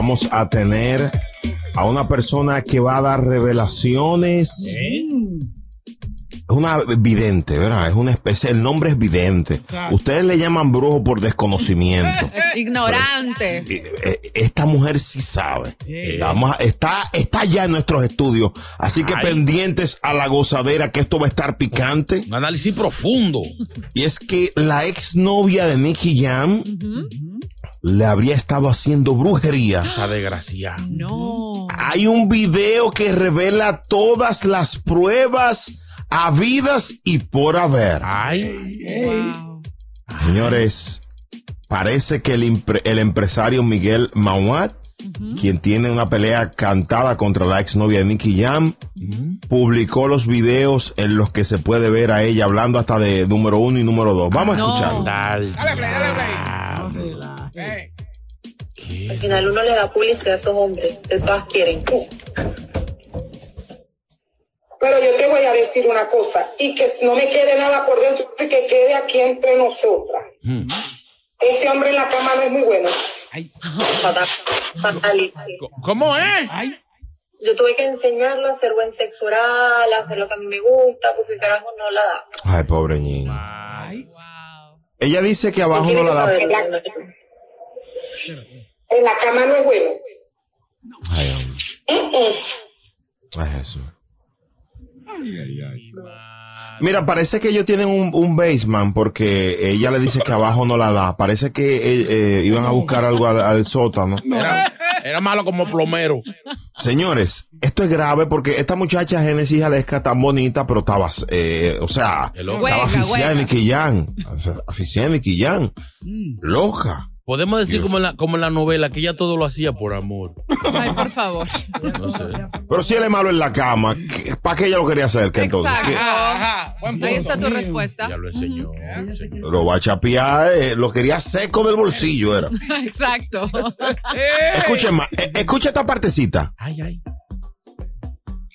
vamos a tener a una persona que va a dar revelaciones. Es una vidente, ¿verdad? Es una especie, el nombre es vidente. Ustedes le llaman brujo por desconocimiento. Ignorantes. Eh, eh, Esta mujer sí sabe. Vamos a- está, está ya en nuestros estudios. Así que Ay. pendientes a la gozadera que esto va a estar picante. Un análisis profundo. Y es que la exnovia de Nicky Jam le habría estado haciendo brujería. Esa desgracia. No. Hay un video que revela todas las pruebas habidas y por haber. Ay. Wow. Señores, parece que el, impre- el empresario Miguel Mauat, quien tiene una pelea cantada contra la exnovia de Nicky Jam, publicó los videos en los que se puede ver a ella hablando hasta de número uno y número dos. Vamos a escuchar. Dale. Al final uno le da publicidad a esos hombres, de todas quieren. Pero yo te voy a decir una cosa, y que no me quede nada por dentro, y que quede aquí entre nosotras. Este hombre en la cama no es muy bueno. Fatal, fatal. ¿Cómo es? Yo tuve que enseñarlo a hacer buen sexo oral, a hacer lo que a mí me gusta, porque carajo no la da. Ay, pobre niño. Wow. Ella dice que abajo no la da. En la, en la cama no es bueno. Ay, hombre. Ay, Jesús. Mira, parece que ellos tienen un, un basement porque ella le dice que abajo no la da. Parece que eh, eh, iban a buscar algo al, al sótano. Era, era malo como plomero. Señores, esto es grave porque esta muchacha Genesis Aleska tan bonita, pero estaba, eh, o sea, estaba aficiada. Nicky Jam. Aficiada de Nicky Jam. Loca. Podemos decir Dios. como en, la, como la novela que ella todo lo hacía por amor. Ay, por favor. No sé. Pero si él es malo en la cama, ¿para qué ella lo quería hacer? ¿Qué entonces? Exacto. Ahí está tu respuesta. Ya lo enseñó. ¿Qué? Lo va a chapear, eh, lo quería seco del bolsillo, era. Exacto. Escuchen más, eh, escucha esta partecita. Ay, ay.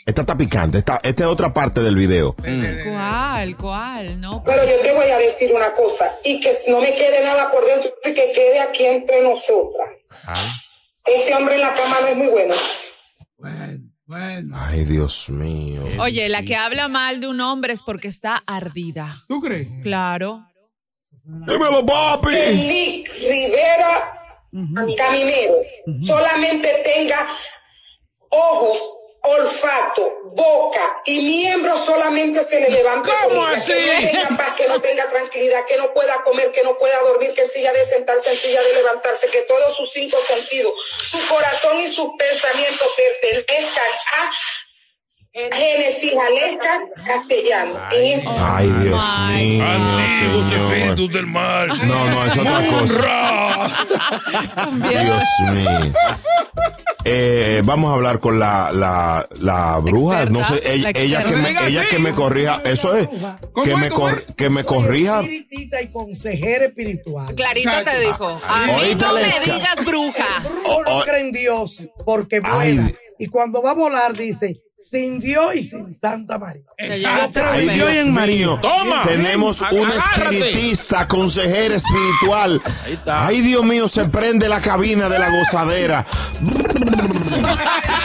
Esta está picante, esta, esta es otra parte del video. ¿Cuál? ¿Cuál? No. Pero yo te voy a decir una cosa, y que no me quede nada por dentro, y que quede aquí entre nosotras. Este hombre en la cama no es muy bueno. Ay, Dios mío. Oye, la que habla mal de un hombre es porque está ardida. ¿Tú crees? Claro. Dímelo, papi. Lick Rivera Caminero solamente tenga ojos olfato, boca y miembros solamente se le levanta ¿Cómo comida, así? que no tenga paz, que no tenga tranquilidad, que no pueda comer, que no pueda dormir, que en silla de sentarse, en silla de levantarse, que todos sus cinco sentidos, su corazón y sus pensamientos pertenezcan a Génesis Alesca Castellano. En este- Ay, Dios mío. Antiguos espíritus del mal. No, no, es otra cosa. Dios mío. Eh, vamos a hablar con la, la, la bruja. Experta, no sé, ella, la ella que me, ella que me corrija. Eso es. ¿Cómo Que es, me, cor- que me corrija. Espiritista y consejera espiritual. Clarito te dijo. A mí no me digas bruja. Brujo no cree en Dios porque Ay. vuela. Y cuando va a volar dice, sin Dios y sin Santa María. Exacto. Dios y en María. mío. Toma. Tenemos un espiritista, consejera espiritual. Ahí está. Ay, Dios mío, se prende la cabina de la gozadera.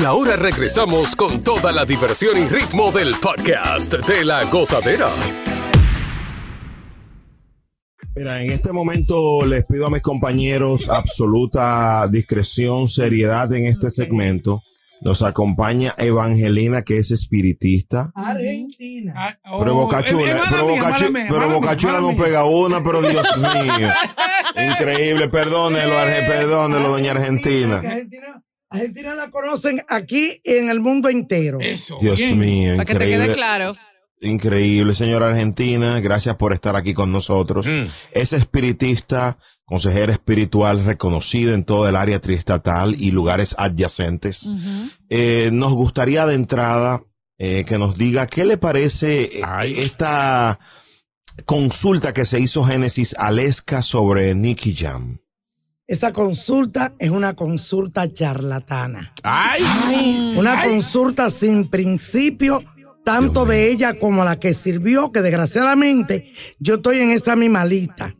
Y ahora regresamos con toda la diversión y ritmo del podcast de la gozadera. Mira, en este momento les pido a mis compañeros absoluta discreción, seriedad en este segmento. Nos acompaña Evangelina, que es espiritista. Argentina. Pero Bocachula, pero Bocachula, pero Bocachula no pega una, pero Dios mío. Increíble, perdónelo, perdónelo, doña Argentina. Argentina, la conocen aquí y en el mundo entero. Dios mío, Para que te quede increíble. claro. Increíble, señora Argentina. Gracias por estar aquí con nosotros. Es espiritista, consejera espiritual reconocida en todo el área triestatal y lugares adyacentes. Eh, nos gustaría de entrada eh, que nos diga qué le parece eh, esta consulta que se hizo Génesis Alesca sobre Nicky Jam. Esa consulta es una consulta charlatana. ¡Ay! Una consulta sin principio, tanto de ella como la que sirvió, que desgraciadamente yo estoy en esa misma lista.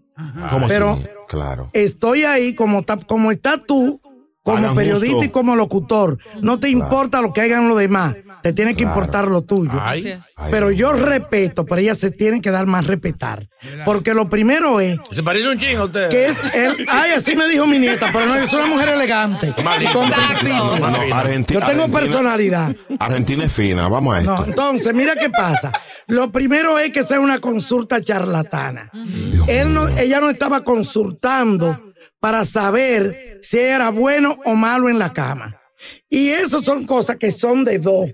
¿Cómo Pero así? Claro. estoy ahí como, como estás tú, como Hagan periodista justo. y como locutor. No te importa lo que hagan los demás, te tiene que Claro. importar lo tuyo. Ay. Pero yo respeto, pero ella se tiene que dar más respetar. Porque lo primero es Se parece un chingo a usted. que es el. Ay, así me dijo mi nieta, pero no, yo soy una mujer elegante. Con. No, Yo tengo Argentina- personalidad. Argentina es fina, vamos a esto. No, entonces, mira qué pasa. Lo primero es que sea una consulta charlatana. Él no, ella no estaba consultando para saber si era bueno o malo en la cama. Y eso son cosas que son de dos.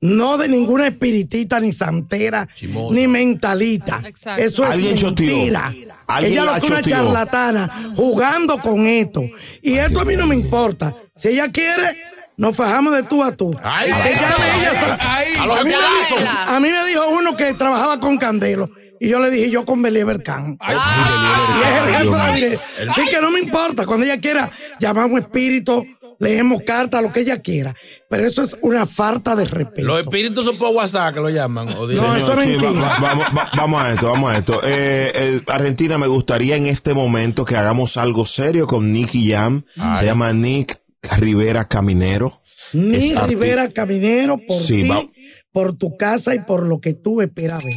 No de ninguna espiritita, ni santera, ni mentalita. Exacto. Eso es mentira. Ella la lo que una charlatana jugando con esto. Y esto a mí no me importa. Si ella quiere, nos fajamos de tú a tú. Ay, Que ay, llame ay, ella ay, sa- ay, a, mí me pedazos. dijo, a mí me dijo uno que trabajaba con Candelo. Y yo le dije, yo con Believer Khan. Y es el jefe de la vida. Así que no me importa. Cuando ella quiera, llamamos espíritu, leemos cartas, lo que ella quiera. Pero eso es una falta de respeto. Los espíritus son por WhatsApp que lo llaman. o No, eso es Sí, va- mentira. va- vamos, va- vamos a esto, vamos a esto. Eh, eh, Argentina, me gustaría en este momento que hagamos algo serio con Nicky Jam. Se llama Nick Rivera Caminero. Ni Es arti- Rivera Caminero por Sí, ti, va- por tu casa y por lo que tú esperas ver.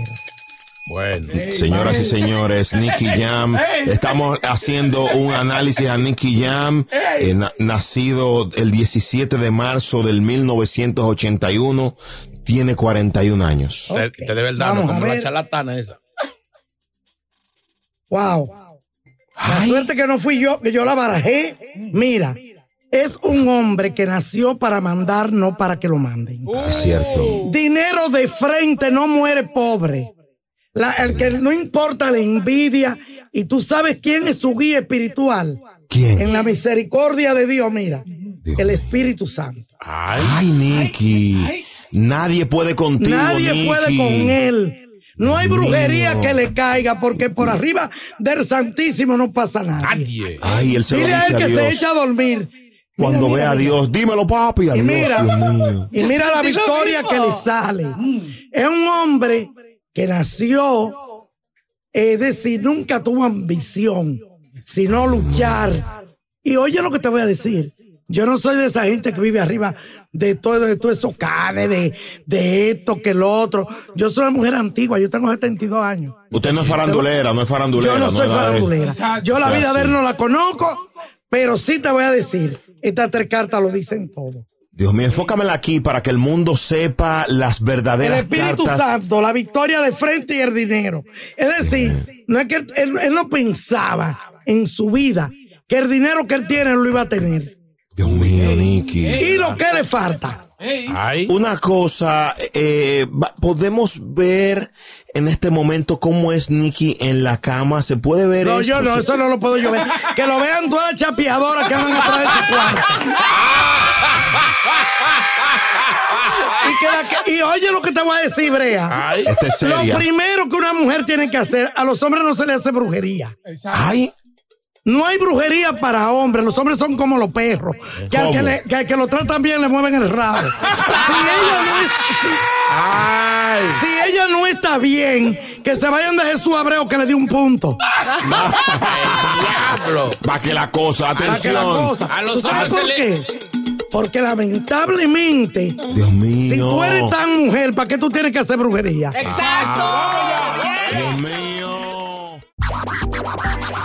Bueno. Señoras y señores, Nicky Jam. Estamos haciendo un análisis a Nicky Jam, eh, na- nacido el 17 de marzo del 1981. Tiene 41 años. Usted, usted de verdad, Vamos no como la charlatana esa. Wow. La suerte que no fui yo, que yo la barajé. Mira, es un hombre que nació para mandar, no para que lo manden. Es cierto. Dinero de frente no muere pobre. La- el que no importa la envidia. Y tú sabes quién es su guía espiritual. ¿Quién? En la misericordia de Dios, mira. El Espíritu Santo. Ay, Nicky. Nadie puede contigo. Nadie puede con él. No hay brujería mío. que le caiga porque por arriba del Santísimo no pasa nada. Ay, él se Dile a él que se echa a dormir. Cuando Mira, ve a mira, Dios, dímelo, papi. Y Adiós, mira, Dios mío. y mira la victoria que le sale. Es un hombre que nació, es decir, nunca tuvo ambición, sino luchar. Y oye lo que te voy a decir. Yo no soy de esa gente que vive arriba de todo, de todo eso canes, de, de esto, que lo otro. Yo soy una mujer antigua, yo tengo 72 años. Usted no es farandulera, no es farandulera. Yo no soy de- farandulera. Yo la vida de él no la conozco, pero sí te voy a decir, estas tres cartas lo dicen todo. Dios mío, enfócamela aquí para que el mundo sepa las El verdaderas Espíritu cartas. Santo, la victoria de frente y el dinero. Es decir, no es que él- él no pensaba en su vida que el dinero que él tiene lo iba a tener. Dios mío, Nicky. Y lo que le falta. Una cosa, eh, podemos ver en este momento cómo es Nicky en la cama. ¿Se puede ver No, esto? yo no, eso no lo puedo yo ver. Que lo vean todas las chapeadoras que andan atrás de su cuarto. Y, que la que- y oye lo que te voy a decir, Brea. Es Lo primero que una mujer tiene que hacer, a los hombres no se les hace brujería. Ay, No hay brujería para hombres, los hombres son como los perros, que al que, ¿Cómo? le- que al que lo tratan bien le mueven el rabo. Si ella no, es- si- si ella no está bien, que se vayan de Jesús Abreu que le dé un punto. Diablo. para que la cosa, Para que atención. la cosa. A los ¿Tú sabes por qué? Porque lamentablemente, Dios mío. si tú eres tan mujer, ¿para qué tú tienes que hacer brujería? Dios mío.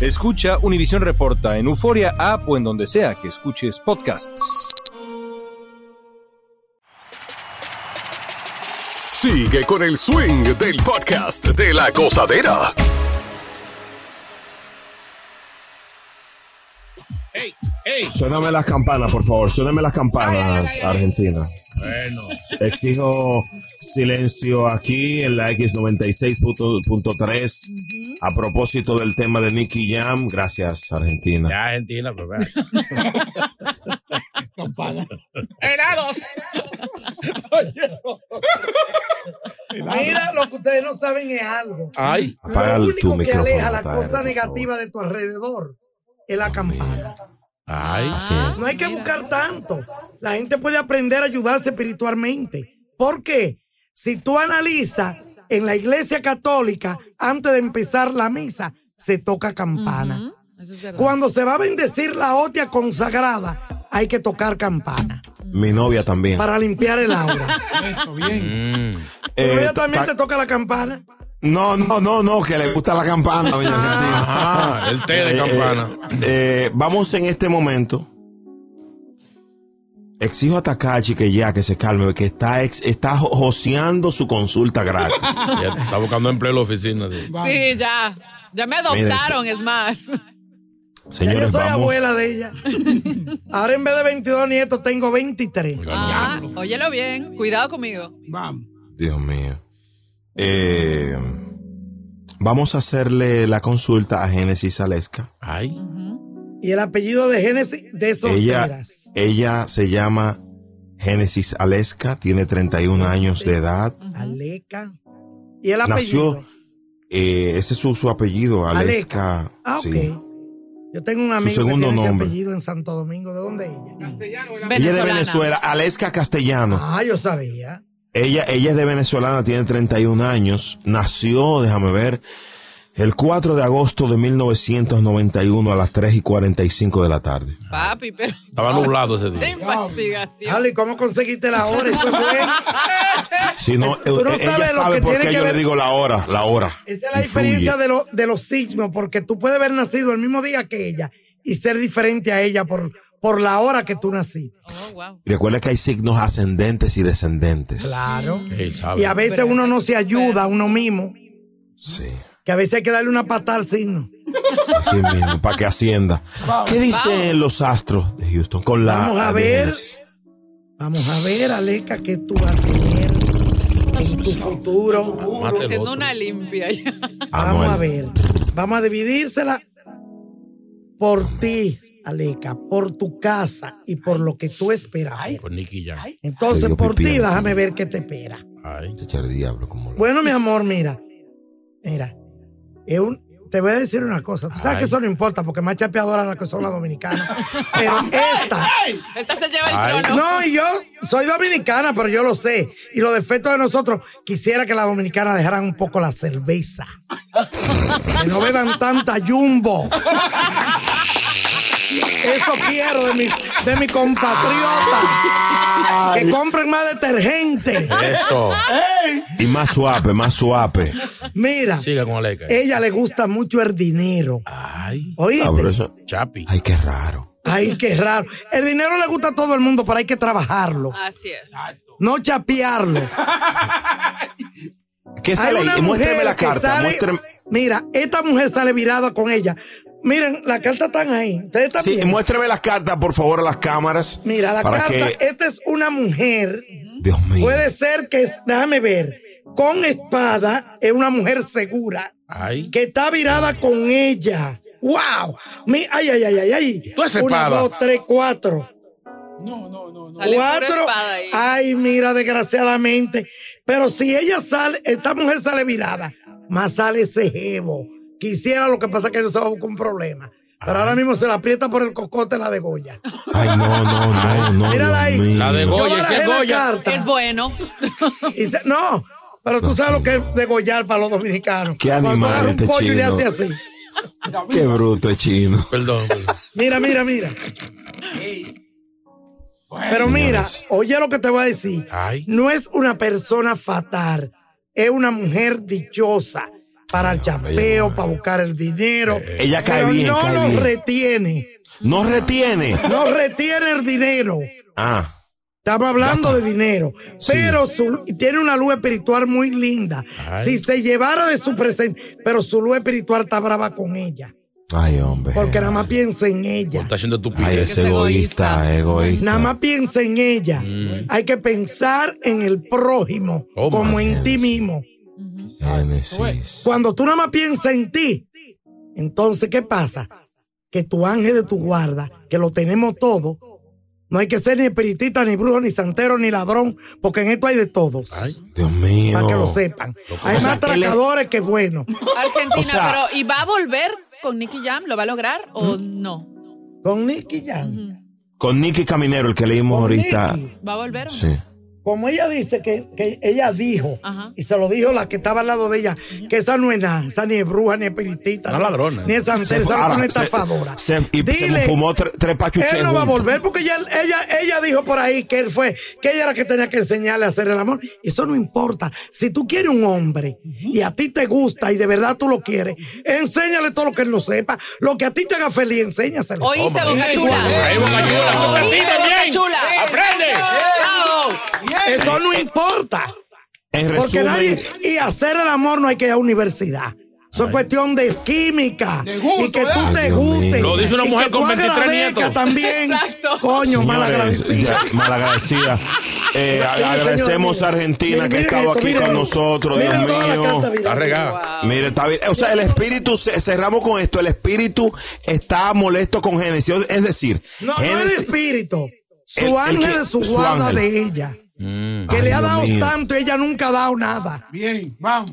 Escucha Univisión Reporta en Euforia App o en donde sea que escuches podcasts. Sigue con el swing del podcast de la gozadera. Suéname las campanas, por favor. Suéname las campanas, Argentina. Bueno. Exijo silencio aquí en la X96.3 a propósito del tema de Nicky Jam. Gracias, Argentina. Ya, Argentina, pues vea. ¡Helados! Mira, lo que ustedes no saben es algo. Ay. Lo único que aleja la cosa negativa de tu alrededor es la campana. Ay, sí. No hay que buscar tanto. La gente puede aprender a ayudarse espiritualmente. ¿Por qué? Si tú analizas en la iglesia católica, antes de empezar la misa, se toca campana. Eso es verdad. Cuando se va a bendecir la hostia consagrada, hay que tocar campana Mi novia también. para limpiar el aura. Eso, bien. Eh, ella también ta- te toca la campana. No, no, no, no, que le gusta la campana, doña Argentina. Ajá, el té de Eh, campana. eh, eh, vamos en este momento. Exijo a Takachi que ya, que se calme, que está, ex- está jo- joseando su consulta gratis. Ya está buscando empleo en la oficina. Sí, ya. Ya me adoptaron, es más. Ya Señores, yo soy vamos. abuela de ella. Ahora en vez de 22 nietos tengo 23. Ah, óyelo bien. Cuidado conmigo. Vamos. Dios mío. Eh, vamos a hacerle la consulta a Génesis Aleska. Ay. Y el apellido de Génesis de Ella, solteras. ella se llama Génesis Aleska, tiene 31 años de edad. Aleca. Y el apellido. Nació, eh, ese es su, su apellido, Aleska. Ah, ok. sí. Yo tengo un Su amigo que tiene ese nombre. apellido en Santo Domingo. ¿De dónde es ella? Ella es de Venezuela, Aleska Castellano. Ah, yo sabía. Ella, ella es de venezolana, tiene 31 años. Nació, déjame ver, El 4 de agosto de 1991 a las 3 y 45 de la tarde. Papi, pero. Estaba nublado ese De día. investigación. ¿cómo conseguiste la hora? Eso es bueno. Si no, Tú no eh, ella sabes lo sabe que por tiene qué que yo ver- le digo la hora, la hora. Esa es la Influye. diferencia de, lo- de los signos, porque tú puedes haber nacido el mismo día que ella y ser diferente a ella por, por la hora que tú naciste. Recuerda que hay signos ascendentes y descendentes. Claro. Él sabe. Y a veces uno no se ayuda a uno mismo. Sí. Que a veces hay que darle una patada al signo. Así mismo, para que ascienda. ¿Qué dicen los astros de Houston con la Vamos a ver. Vamos a ver, Aleca, qué tú vas a tener en tu futuro. Haciendo una limpia. ya. Vamos a ver. Vamos a dividírsela por ti, Aleca, por tu casa y por lo que tú esperas. Por Nicky Jam. Entonces, por ti, déjame ver qué te espera. Ay. Se echa el diablo como Bueno, mi amor, mira. Mira. es un- te voy a decir una cosa. Tú sabes Ay. que eso no importa porque más chapeadoras las que son las dominicanas. Pero esta. Esta se lleva el trono. No, y yo soy dominicana, pero yo lo sé. Y los defectos de nosotros, quisiera que las dominicanas dejaran un poco la cerveza. Que no beban tanta jumbo. Eso quiero de mi, de mi compatriota. Que compren más detergente. Eso. Y más suave, más suave. Mira, Siga con Aleca. ella le gusta mucho el dinero. Ay. ¿Oíste? Chapi. Ay, qué raro. Ay, qué raro. El dinero le gusta a todo el mundo, pero hay que trabajarlo. Así es. No chapearlo. ¿Qué Hay sale una ahí? Muéstrame mujer la que carta. sale- muéstrame- Mira, esta mujer sale virada con ella. Miren, las cartas están ahí. Ustedes están Sí, viendo? muéstrame las cartas, por favor, a las cámaras. Mira, la carta, que- esta es una mujer. Dios mío. Puede ser que, déjame ver, con espada, es una mujer segura, Ay. que está virada con ella. ¡Wow! Mi, ay, ay, ay, ay, ay. ¿Tú Una, espada? dos, tres, cuatro. Sale pura Cuatro. espada ahí. Ay, mira, desgraciadamente. Pero si ella sale, esta mujer sale virada, más sale ese jevo. Quisiera lo que pasa es que no se va a buscar un problema. Pero ahora mismo se la aprieta por el cocote la de Goya. Ay, no, no, no, no. Mírala ahí. mío. La de Yo Goya, barajé es la Goya. carta Es bueno. y se- no, pero tú sabes lo que es degollar para los dominicanos. Qué Cuando animal agarra un este pollo y le chino. hace así. Qué bruto es chino. Perdón. perdón. Mira, mira, mira. Pero mira, oye lo que te voy a decir. Ay. No es una persona fatal, es una mujer dichosa para el chapeo, para buscar el dinero. Ella cae pero bien, no cae lo bien. retiene. No retiene. No retiene el dinero. Ah. Estamos hablando de dinero. Pero su- tiene una luz espiritual muy linda. Ay. Si se llevara de su presente, pero su luz espiritual está brava con ella. Ay, hombre. Porque nada más piensa en ella. Está haciendo tu Ay, es egoísta, egoísta. Nada más piensa en ella. Hay que pensar en el prójimo Oh, como en ti mismo. Génesis. Cuando tú nada más piensas en ti, entonces, ¿qué pasa? Que tu ángel de tu guarda, que lo tenemos todo, no hay que ser ni espiritista, ni brujo, ni santero, ni ladrón, porque en esto hay de todos. Dios mío. Para que lo sepan. Hay más atracadores que buenos. Argentina, O sea- pero ¿y va a volver con Nicky Jam? ¿Lo va a lograr o no? Con Nicky Jam. Con Nicky Caminero, el que leímos ahorita. ¿Va a volver o no? Sí. Como ella dice que, que ella dijo, Ajá. y se lo dijo la que estaba al lado de ella, que esa no es nada, esa ni es bruja, ni es Una ni- ladrona. ni es santera, esa Ahora, es estafadora. se- y se Dile, fumó tre- tres pachuches Él no va a volver porque ella, ella, ella dijo por ahí que él fue, que ella era la que tenía que enseñarle a hacer el amor. Eso no importa. Si tú quieres un hombre y a ti te gusta y de verdad tú lo quieres, enséñale todo lo que él no sepa. Lo que a ti te haga feliz, enséñaselo. ¿Oíste, Boca Chula? Ahí, Boca Chula. ¿Oíste, Boca bien. Chula? Aprende. Eso no importa. En Porque resumen, nadie. Y hacer el amor no hay que ir a universidad. Eso es cuestión de química. y que tú te Dios guste. mío. Lo dice una y mujer que con tú 23 agradezcas nietos. también. Exacto. Coño, mal señores, agradecida. ya, malagradecida. Eh, agradecemos señor, a Argentina que ha estado esto, aquí con nosotros, Dios mío. Está regada. Mire, está bien. O sea, el espíritu, ce- cerramos con esto, el espíritu está molesto con Génesis. Es decir, No, no el Génesis- espíritu. Su El- el ángel que- de su su guarda ángel. de ella. Mm. Que Ay, le ha dado mío. tanto y ella nunca ha dado nada. Bien, vamos.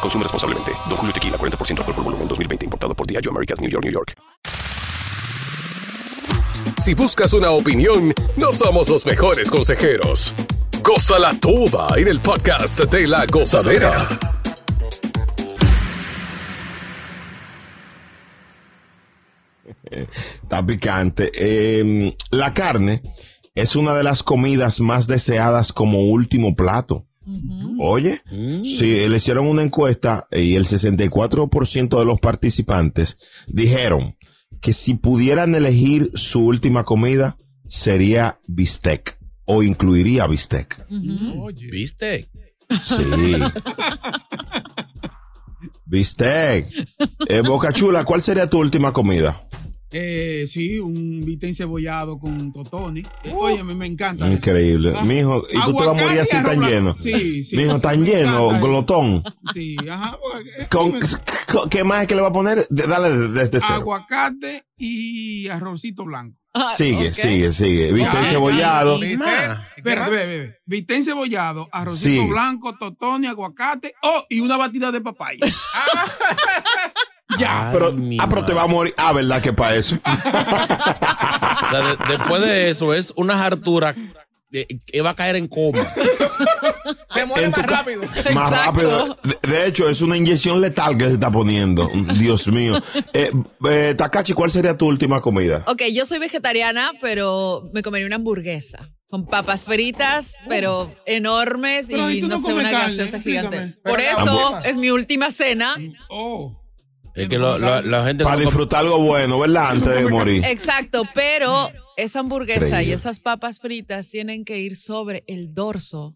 Consume responsablemente. Don Julio Tequila, 40% alcohol por volumen, 2020. Importado por Diageo Americas, New York, New York. Si buscas una opinión, no somos los mejores consejeros. Gózala toda en el podcast de La Gozadera. Está picante. Eh, la carne es una de las comidas más deseadas como último plato. Oye, sí, le hicieron una encuesta y el 64% de los participantes dijeron que si pudieran elegir su última comida sería bistec o incluiría bistec. ¿Viste? Sí. bistec. Eh, Boca Chula, ¿cuál sería tu última comida? Eh, sí, un bistec cebollado con totones. Eh, oye, me, me encanta. eso. Increíble. Ah, Mijo, y tú te vas a morir así y tan lleno. Sí, sí. Mijo, tan Me lleno, encanta eso. glotón. Sí, ajá. porque- Con- con- ¿Qué más es que le va a poner? Dale de- desde cero. Aguacate y arrocito blanco. Sigue, sigue, sigue. Bistec Ya, cebollado. y- ve. Bistec cebollado, arrocito Sigue. blanco, totones, aguacate, oh, y una batida de papaya. Ya. Pero, ah, pero te va a morir. Ah, ¿verdad que para eso? O sea, de- después de eso es una hartura que va a caer en coma. Se muere más rápido. Más rápido. De, de hecho, es una inyección letal que se está poniendo. Dios mío. Eh, eh, Takachi, ¿cuál sería tu última comida? Ok, yo soy vegetariana, pero me comería una hamburguesa. Con papas fritas, pero enormes Pero y no no sé, una carne, gaseosa explícame. gigante. Pero Por eso es mi última cena. Oh. Es que lo- lo- la gente Para no- disfrutar algo bueno, ¿verdad? Antes de morir. Exacto, pero esa hamburguesa y esas papas fritas tienen que ir sobre el dorso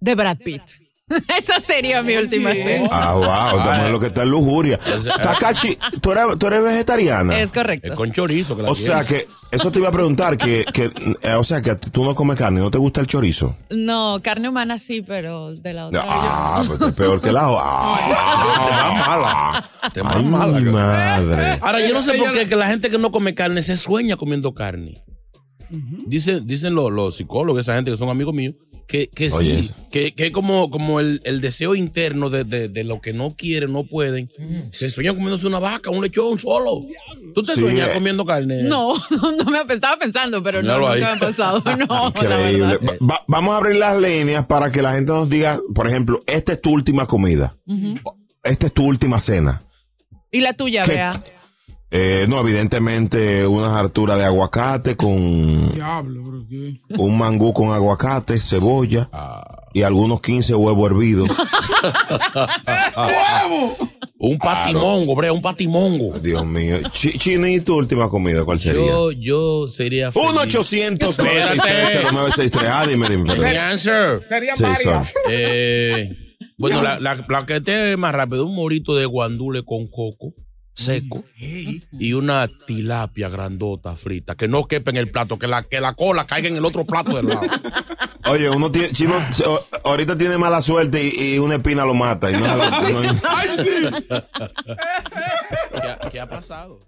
de Brad Pitt. Esa sería mi última cena. Ah, wow. Estamos en lo que está en lujuria. Takachi, ¿tú eres, tú eres vegetariana? Es correcto. con chorizo. Que la O sea que, eso te iba a preguntar, que, que eh, o sea que tú no comes carne, ¿no te gusta el chorizo? No, carne humana sí, pero de la otra. Ah, pues es peor que la ah, Te va mala. Te va Ay, mala. madre. Ahora, yo no sé por qué que la gente que no come carne se sueña comiendo carne. Dicen, dicen los, los psicólogos, esa gente que son amigos míos, que, que sí, que, que como, como el, el deseo interno de, de, de lo que no quieren, no pueden, se sueñan comiéndose una vaca, un lechón solo. ¿Tú te Sí, sueñas eh. comiendo carne? No, no, no me estaba pensando, pero no, nunca me ha pasado. No, Increíble. Va- vamos a abrir las líneas para que la gente nos diga, por ejemplo, esta es tu última comida, esta es tu última cena. Y la tuya, vea. Eh, no, evidentemente una hartura de aguacate con Diablo, bro. ¿qué? un mangú con aguacate, cebolla y algunos 15 huevos hervidos. Un patimongo, bre, un patimongo. Dios mío. Chi- Chino, ¿y tu última comida cuál sería? Yo, yo sería feliz. 1 800 963 Ah, dime, dime. The perdón. answer. Serían Sí, varias. Eh, bueno, la, la, la que esté más rápido, un morito de guandule con coco seco y una tilapia grandota frita, que no quepa en el plato, que la, que la cola caiga en el otro plato del lado. Oye, uno tiene, Chino, ahorita tiene mala suerte y, y una espina lo mata. Y no, no- ¿Qué, ha- qué ha pasado?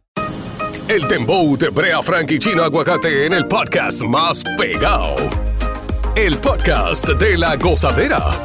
El Dembow de Brea Frank y Chino Aguacate en el podcast más pegado. El podcast de la gozadera.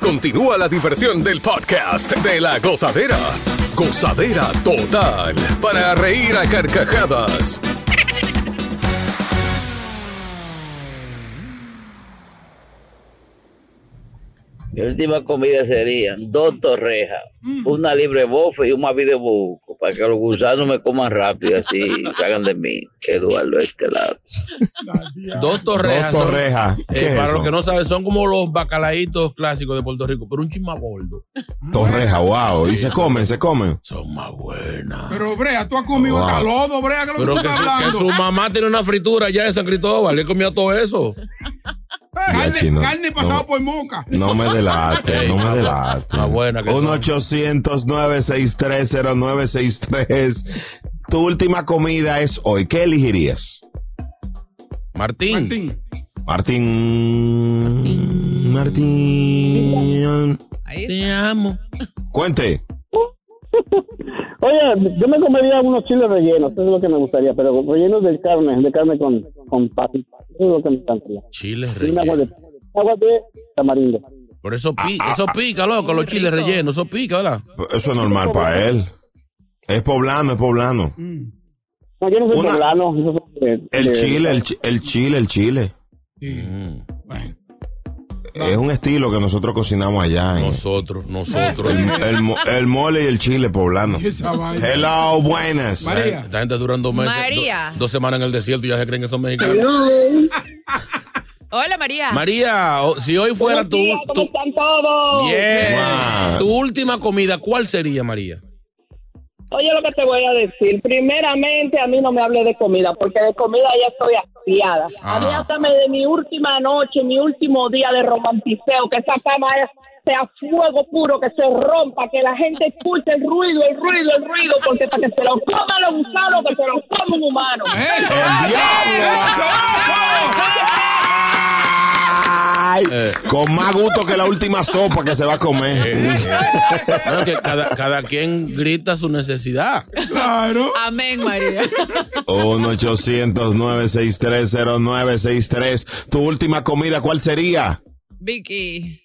Continúa la diversión del podcast de la gozadera. Gozadera total. Para reír a carcajadas. Mi última comida sería dos torrejas, una libre bofe y un mavi de buco, para que los gusanos me coman rápido así y salgan de mí, Eduardo, este lado. Dos torrejas. Dos son- torrejas. eh, ¿Qué es para los que no saben, son como los bacalaitos clásicos de Puerto Rico, pero un chisma gordo. Torreja, wow. Y se comen, se comen. Son más buenas. Pero Brea, tú has comido Wow. lodo, Brea, que lo Pero que que tú su, que su mamá tiene una fritura allá en San Cristóbal. Le comía todo eso. Carne, chino, carne pasada no. por moca. No me delate, no me delate. más buena que 1 800 963 Tu última comida es hoy. ¿Qué elegirías? Martín. Martín. Martín. Te amo. Cuente. Oye, yo me comería unos chiles rellenos, eso es lo que me gustaría, pero rellenos de carne, de carne con, con pati. Eso es lo que me encantaría. Chiles un agua de, rellenos. agua de tamarindo. Por eso, pi- eso pica, loco, los chiles rellenos. Eso pica, ¿verdad? Eso es normal para él. Es poblano, es poblano. No, yo no soy Una- poblano, eso es de- El de- chile, el, chi- el chile, el chile. Es un estilo que nosotros cocinamos allá. Nosotros, nosotros. El, el mo- el mole y el chile poblano. Hello, buenas. María. Esta gente duran dos meses. María. do- dos semanas en el desierto y ya se creen que son mexicanos. Hola, María. María, o- si hoy fuera tu, tu- están todos? Bien. tu última comida, ¿cuál sería, María? Oye, lo que te voy a decir. Primeramente, a mí no me hable de comida, porque de comida ya estoy hastiada. A mí Ah. hasta me de mi última noche, mi último día de romanticeo, que esa cama sea fuego puro, que se rompa, que la gente escuche el ruido, el ruido, el ruido, porque para que se lo coman los gusanos, que se lo coma un humano. Ay, con más gusto que la última sopa que se va a comer. No, que cada, cada quien grita su necesidad. Claro. Amén, María. 1-800-963-0963. Tu última comida, ¿cuál sería? Vicky.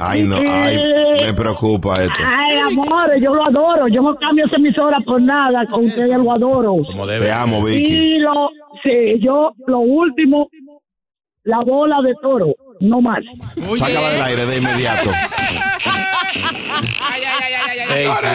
Ay, no, ay, me preocupa esto. Ay, amores, yo lo adoro. Yo no cambio esa emisora por nada. Con ustedes lo adoro. Como debe Te amo. Vicky. Y lo, sí, yo, lo último, la bola de toro, no más. Sácala del aire de inmediato. Ey, sí,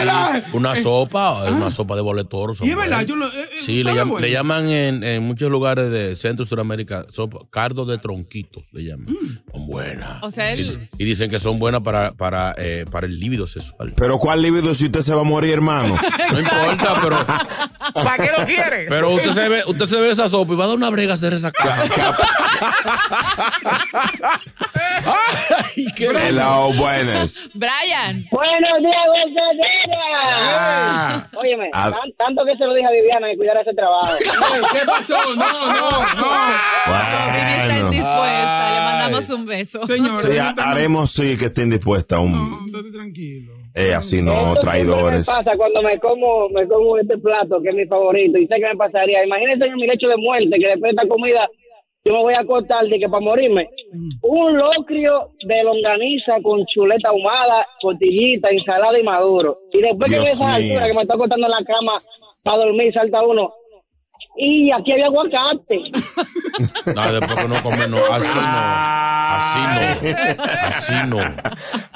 una sopa, una sopa de verdad, buenas. yo lo. eh, eh, Sí, le, sabe llam- bueno. le llaman en, en muchos lugares de Centro y Sudamérica sopa, cardo de tronquitos, le llaman. Mm. Son buenas. O sea, él. Y dicen que son buenas para, para, eh, para el líbido sexual. Pero ¿cuál líbido si usted se va a morir, hermano? No importa, pero, ¿Para qué lo quieres? pero usted se ve, usted se ve esa sopa y va a dar una brega hacer esa caja. Ay, qué Hello, buenas. Brian. Buenos días, Ah. Óyeme, Ah. tan- tanto que se lo dije a Viviana que cuidara ese trabajo. ¿Qué pasó? No, no, no. Vivi está indispuesta. Le mandamos un beso. Señora, Sí, ha- haremos sí que estén dispuestas a un... tranquilo. Eh, así no, Esto traidores. me pasa cuando me como, me como este plato que es mi favorito y sé que me pasaría. Imagínense en mi lecho de muerte que después de esta comida yo me voy a cortar de que para morirme. Un locrio de longaniza con chuleta ahumada, tortillita, ensalada y maduro. Y después que Dios ve esa mío. altura que me está cortando en la cama para dormir, salta uno. Y aquí había aguacate. No, después que no come, no. Así no. Así no. Así no.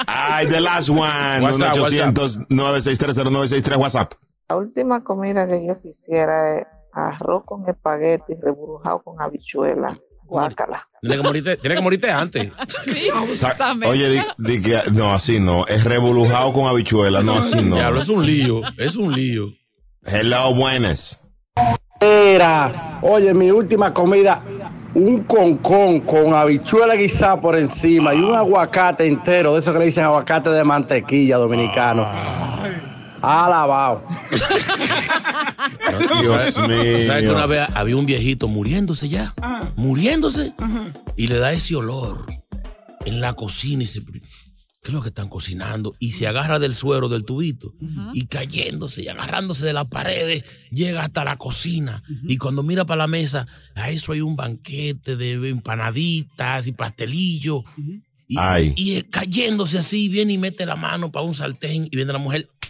Ay, the last one. WhatsApp, 1-800-963-0963 WhatsApp. La última comida que yo quisiera es arroz con espagueti reburujado con habichuela. Guácala. Tiene que morirte, tiene que morirte antes. Sa- Oye, di, di que, no, así no. Es revolujado con habichuela. No, así no. Diablo, es un lío. Es un lío. Hello, buenas. Era, oye, mi última comida, un concón con habichuela guisada por encima y un aguacate entero, de eso que le dicen aguacate de mantequilla dominicano. Alabado. Dios ¿Sabes que mío. una vez había un viejito muriéndose ya? Muriéndose. Y le da ese olor en la cocina y se... ¿Qué es lo que están cocinando? Y se agarra del suero del tubito y cayéndose y agarrándose de las paredes, llega hasta la cocina. Y cuando mira para la mesa, a eso hay un banquete de empanaditas y pastelillo. Y, Ay. y, eh, cayéndose así, viene y mete la mano para un sartén y viene la mujer.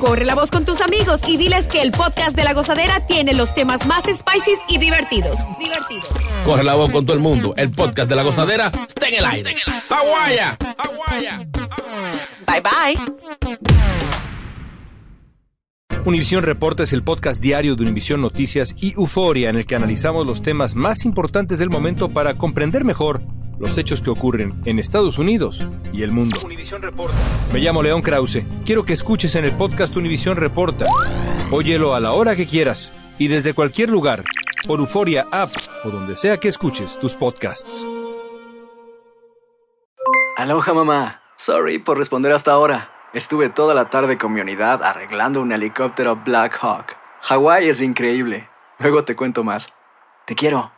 Corre la voz con tus amigos y diles que el podcast de La Gozadera tiene los temas más spicy y divertidos. Divertidos. Corre la voz con todo el mundo. El podcast de la gozadera está en el aire. ¡Aguaya! Bye bye. Univisión Reporta es el podcast diario de Univisión Noticias y Euforia en el que analizamos los temas más importantes del momento para comprender mejor los hechos que ocurren en Estados Unidos y el mundo. Me llamo León Krause. Quiero que escuches en el podcast Univisión Reporta. Óyelo a la hora que quieras y desde cualquier lugar, por Euforia App o donde sea que escuches tus podcasts. Aloha mamá. Sorry por responder hasta ahora. Estuve toda la tarde con mi unidad arreglando un helicóptero Black Hawk. Hawái es increíble. Luego te cuento más. Te quiero.